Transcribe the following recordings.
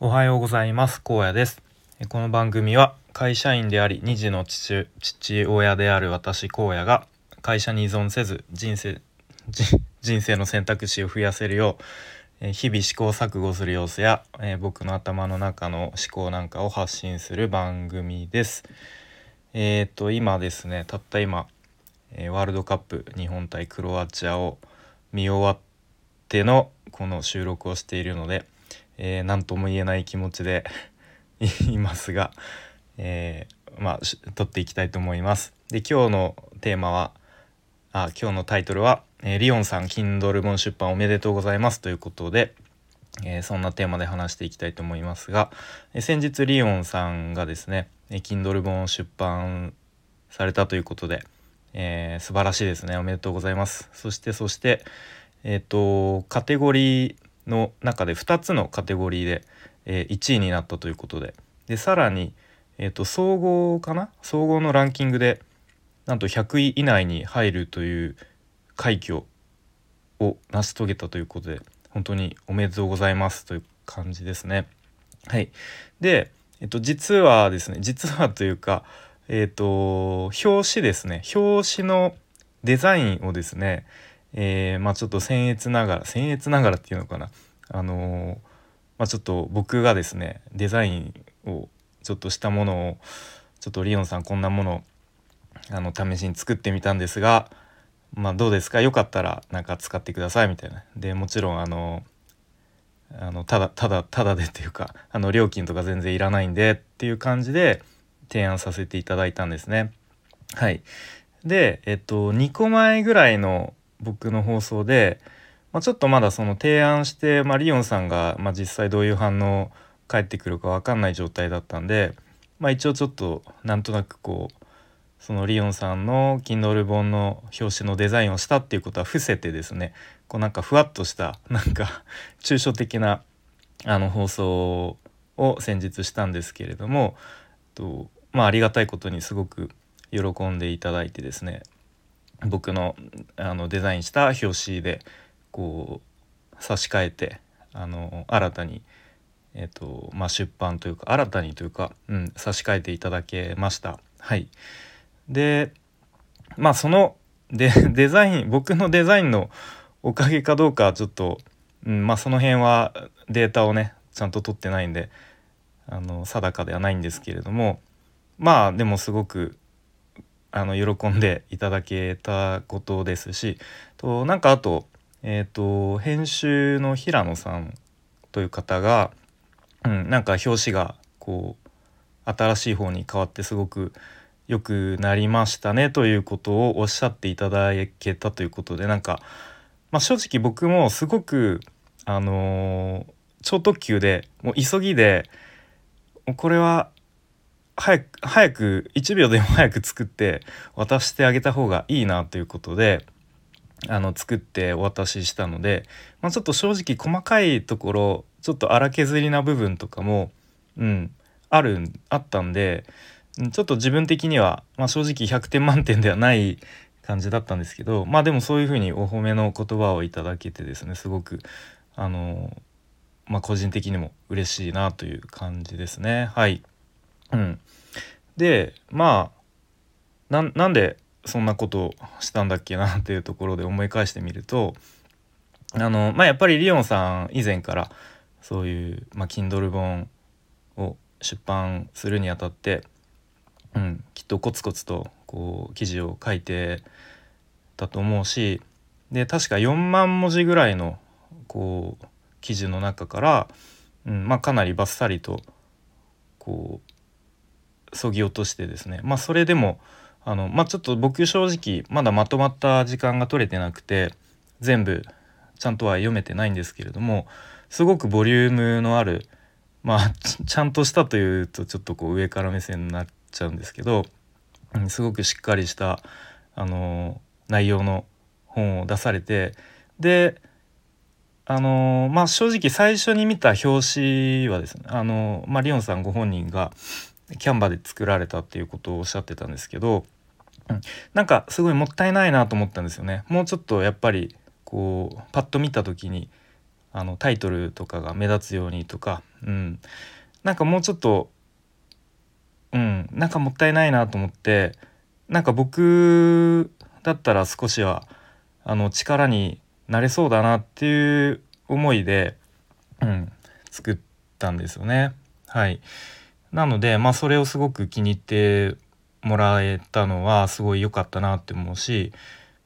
おはようございます高野ですこの番組は会社員であり2児の父父親である私荒野が会社に依存せず人生人生の選択肢を増やせるよう日々試行錯誤する様子や、僕の頭の中の思考なんかを発信する番組です。えっ、ー、と今ですねたった今、ワールドカップ日本対クロアチアを見終わってのこの収録をしているのでえー、何とも言えない気持ちで いますが、えー、まあ撮っていきたいと思います。で今日のテーマはあ今日のタイトルは、えー、リオンさん Kindle 本出版おめでとうございます」ということで、えー、そんなテーマで話していきたいと思いますが、えー、先日リオンさんがですねえ Kindle 本出版されたということで、えー、素晴らしいですねおめでとうございます。そしてそしてえっ、とカテゴリーの中で2つのカテゴリーで、えー、1位になったということで。でさらに、えーと、総合かな？総合のランキングでなんと100位以内に入るという快挙を成し遂げたということで本当におめでとうございますという感じですね。はい、で、えっと、実はですね実はというか、えっと、表紙ですね。表紙のデザインをですねえー、まあちょっと僭越ながら僭越ながらっていうのかな。あのー、まあ、ちょっと僕がですねデザインをちょっとしたものをちょっとリオンさんこんなものあの試しに作ってみたんですがまあどうですか？よかったらなんか使ってくださいみたいな。でもちろんあのあのただただただでっていうかあの料金とか全然いらないんでっていう感じで提案させていただいたんですね。はい、でえっと2個前ぐらいの僕の放送で、まあ、ちょっとまだその提案して、まあ、リオンさんが、まあ、実際どういう反応返ってくるか分かんない状態だったんで、まあ、一応ちょっとなんとなくこうそのリオンさんの Kindle 本の表紙のデザインをしたっていうことは伏せてですねこうなんかふわっとしたなんか抽象的なあの放送を先日したんですけれどもとまあありがたいことにすごく喜んでいただいてですね僕のあのデザインした表紙でこう差し替えてあの新たに、えーとまあ、出版というか新たにというか、うん、差し替えていただけました。はい、でまあそので デザイン僕のデザインのおかげかどうかちょっと、うん、まあその辺はデータをねちゃんと取ってないんであの定かではないんですけれどもまあでもすごくあの喜んでいただけたことですしとなんかあと,、えーと、編集の平野さんという方が、うん、なんか表紙がこう新しい方に変わってすごく良くなりましたねということをおっしゃっていただけたということでなんか、まあ、正直僕もすごくあのー、超特急でもう急ぎでこれは早く早く1秒でも早く作って渡してあげた方がいいなということであの作ってお渡ししたので、まあ、ちょっと正直細かいところちょっと荒削りな部分とかも、うん、あるあったんでちょっと自分的には、まあ、正直100点満点ではない感じだったんですけどまあでもそういうふうにお褒めの言葉をいただけてですねすごくあのまあ個人的にも嬉しいなという感じですねはい。うん、でまあなんでそんなことしたんだっけなっていうところで思い返してみるとあのまあやっぱりリオンさん以前からそういう、まあ、Kindle 本を出版するにあたって、うん、きっとコツコツとこう記事を書いてたと思うしで確か4万文字ぐらいのこう記事の中から、うんまあ、かなりバッサリとこうそぎ落としてですね。まあそれでもあのまあちょっと僕正直まだまとまった時間が取れてなくて全部ちゃんとは読めてないんですけれどもすごくボリュームのあるまあちゃんとしたというとちょっとこう上から目線になっちゃうんですけど、うん、すごくしっかりしたあの内容の本を出されてであのまあ正直最初に見た表紙はですねあの、まあ、リオンさんご本人がキャンバで作られたっていうことをおっしゃってたんですけど、うん、なんかすごいもったいないなと思ったんですよね。もうちょっとやっぱりこうパッと見た時にあのタイトルとかが目立つようにとか、うん、なんかもうちょっと、うん、なんかもったいないなと思ってなんか僕だったら少しはあの力になれそうだなっていう思いで、うん、作ったんですよね。はい、なので、まあ、それをすごく気に入ってもらえたのはすごい良かったなって思うし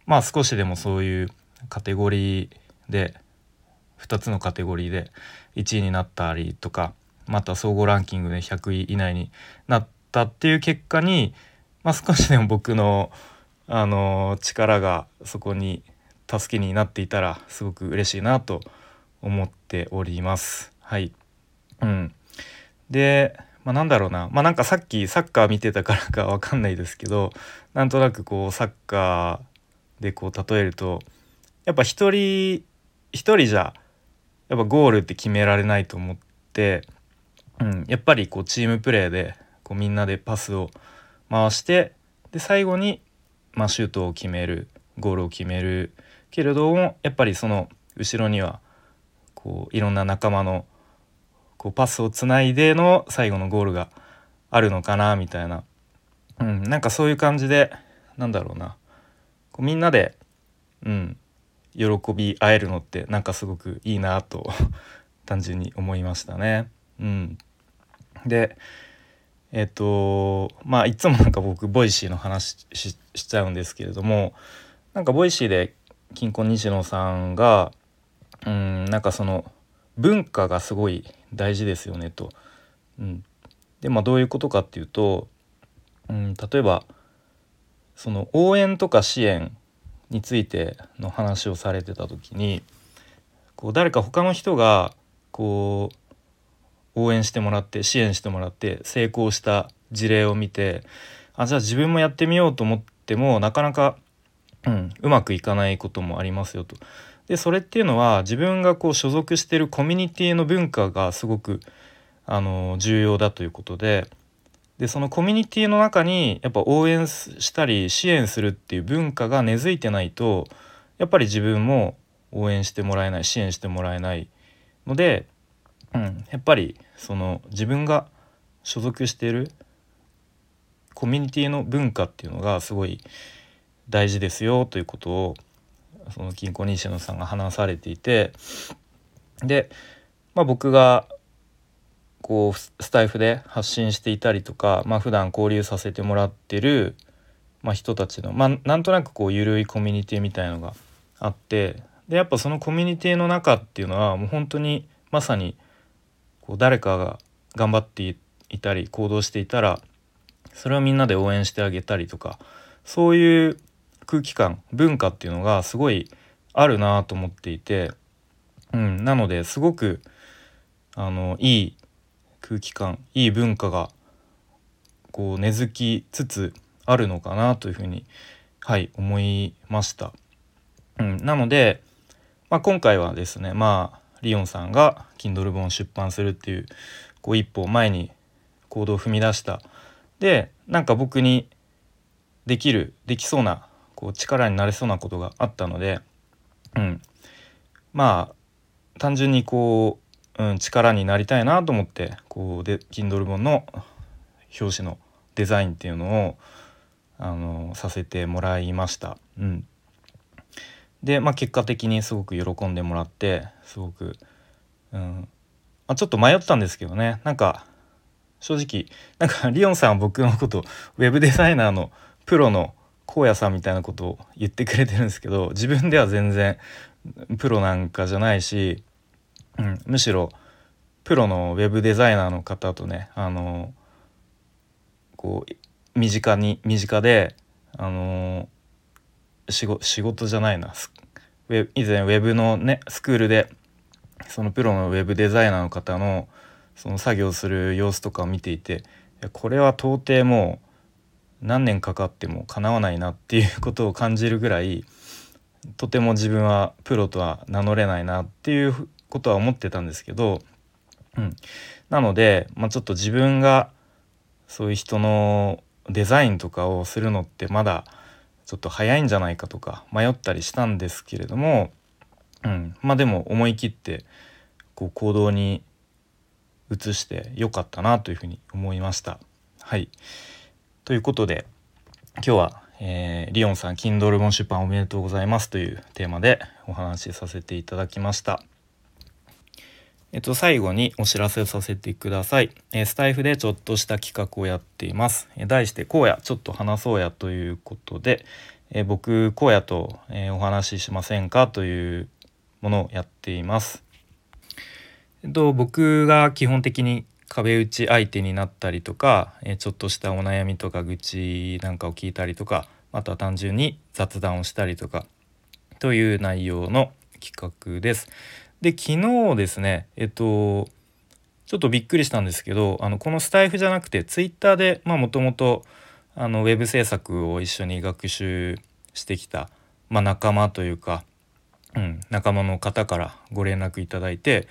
まあ少しでもそういうカテゴリーで2つのカテゴリーで1位になったりとかまた総合ランキングで100位以内になったっていう結果に、まあ、少しでも僕のあの力がそこに助けになっていたらすごく嬉しいなと思っております。はい、うん、で、まあ、なんだろうな。まあなんかさっきサッカー見てたからかわかんないですけどなんとなくこうサッカーでこう例えるとやっぱ一人一人じゃやっぱゴールって決められないと思って、うん、やっぱりこうチームプレーでこうみんなでパスを回してで最後に、まあ、シュートを決めるゴールを決めるけれどもやっぱりその後ろにはこういろんな仲間のこうパスをつないでの最後のゴールがあるのかなみたいな、うん、なんかそういう感じでなんだろうな。こうみんなで、うん、喜び合えるのってなんかすごくいいなと 単純に思いましたね。うん、でえっ、とまあいつもなんか僕 Voicy の話しちゃうんですけれどもなんか Voicy でキンコン西野さんがうんなんかその文化がすごい大事ですよねと。うん、でまあどういうことかっていうと、うん、例えばその応援とか支援についての話をされてた時にこう誰か他の人がこう応援してもらって支援してもらって成功した事例を見てあじゃあ自分もやってみようと思ってもなかなか、うん、うまくいかないこともありますよと。でそれっていうのは自分がこう所属してるコミュニティの文化がすごくあの重要だということででそのコミュニティの中にやっぱ応援したり支援するっていう文化が根付いてないとやっぱり自分も応援してもらえない支援してもらえないので、うん、やっぱりその自分が所属しているコミュニティの文化っていうのがすごい大事ですよということをその金庫西野さんが話されていてで、まあ、僕がこうスタイフで発信していたりとか、まあ普段交流させてもらってる、まあ、人たちの、まあ、なんとなくこう緩いコミュニティみたいのがあってでやっぱそのコミュニティの中っていうのはもう本当にまさにこう誰かが頑張っていたり行動していたらそれをみんなで応援してあげたりとかそういう空気感文化っていうのがすごいあるなと思っていて、うん、なのですごくあのいい空気感いい文化がこう根付きつつあるのかなというふうにはい思いました。うん、なので、まあ、今回はですねまあリオンさんが Kindle 本出版するっていうこう一歩前に行動を踏み出したでなんか僕にできるできそうなこう力になれそうなことがあったので、うん、まあ単純にこううん、力になりたいなと思ってこうで Kindle 本の表紙のデザインっていうのをあのさせてもらいました。うん、で、まあ、結果的にすごく喜んでもらってすごく、うん。まあ、ちょっと迷ったんですけどね。なんか正直なんかリオンさんは僕のことウェブデザイナーのプロの荒野さんみたいなことを言ってくれてるんですけど 自分では全然プロなんかじゃないしうん、むしろプロのウェブデザイナーの方とねあのこう身近に身近であの仕事じゃないな以前ウェブのねスクールでそのプロのウェブデザイナーの方のその作業する様子とかを見ていてこれは到底もう何年かかってもかなわないなっていうことを感じるぐらいとても自分はプロとは名乗れないなっていうことは思ってたんですけど、うん、なので、まあ、ちょっと自分がそういう人のデザインとかをするのってまだちょっと早いんじゃないかとか迷ったりしたんですけれども、うん。まあでも思い切ってこう行動に移してよかったなというふうに思いました。はい。ということで今日は、えー、リオンさん Kindle 本出版おめでとうございますというテーマでお話しさせていただきました。えっと、最後にお知らせさせてください。えスタイフでちょっとした企画をやっています。え題して、荒野ちょっと話そうやということで、え僕、荒野と、えお話ししませんかというものをやっています。えっと、僕が基本的に壁打ち相手になったりとか、えちょっとしたお悩みとか愚痴なんかを聞いたりとか、また単純に雑談をしたりとか、という内容の企画です。で昨日ですねえっとちょっとびっくりしたんですけどあのこのスタイフじゃなくてツイッターでもともとウェブ制作を一緒に学習してきた、まあ、仲間というか、うん、仲間の方からご連絡いただいて、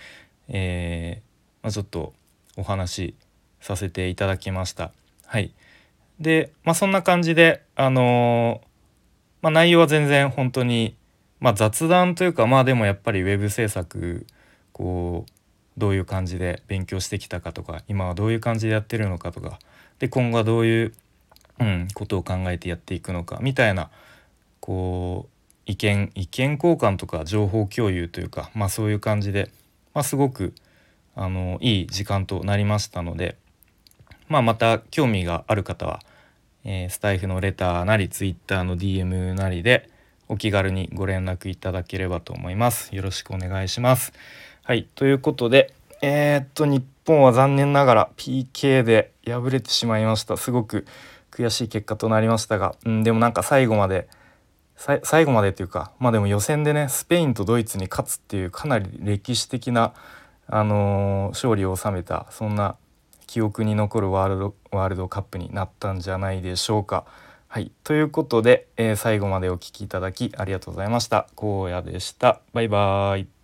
えー、まあ、ちょっとお話しさせていただきました。はい、で、まあ、そんな感じで、あのー、まあ、内容は全然本当にまあ、雑談というかまあでもやっぱりウェブ制作こうどういう感じで勉強してきたかとか今はどういう感じでやってるのかとかで今後はどういう、うん、ことを考えてやっていくのかみたいなこう意見意見交換とか情報共有というか、まあ、そういう感じで、まあ、すごくあのいい時間となりましたので、まあ、また興味がある方は、えー、スタイフのレターなりツイッターの DM なりでお気軽にご連絡いただければと思います。よろしくお願いします。はい、ということで、えー、っと、日本は残念ながら PK で敗れてしまいました。すごく悔しい結果となりましたが、うん、でもなんか最後まで、最後までっていうか、まあでも予選でね、スペインとドイツに勝つっていうかなり歴史的な、あの、勝利を収めた、そんな記憶に残るワールドワールドカップになったんじゃないでしょうか。はい。ということで、えー、最後までお聴きいただきありがとうございました。荒野でした。バイバーイ。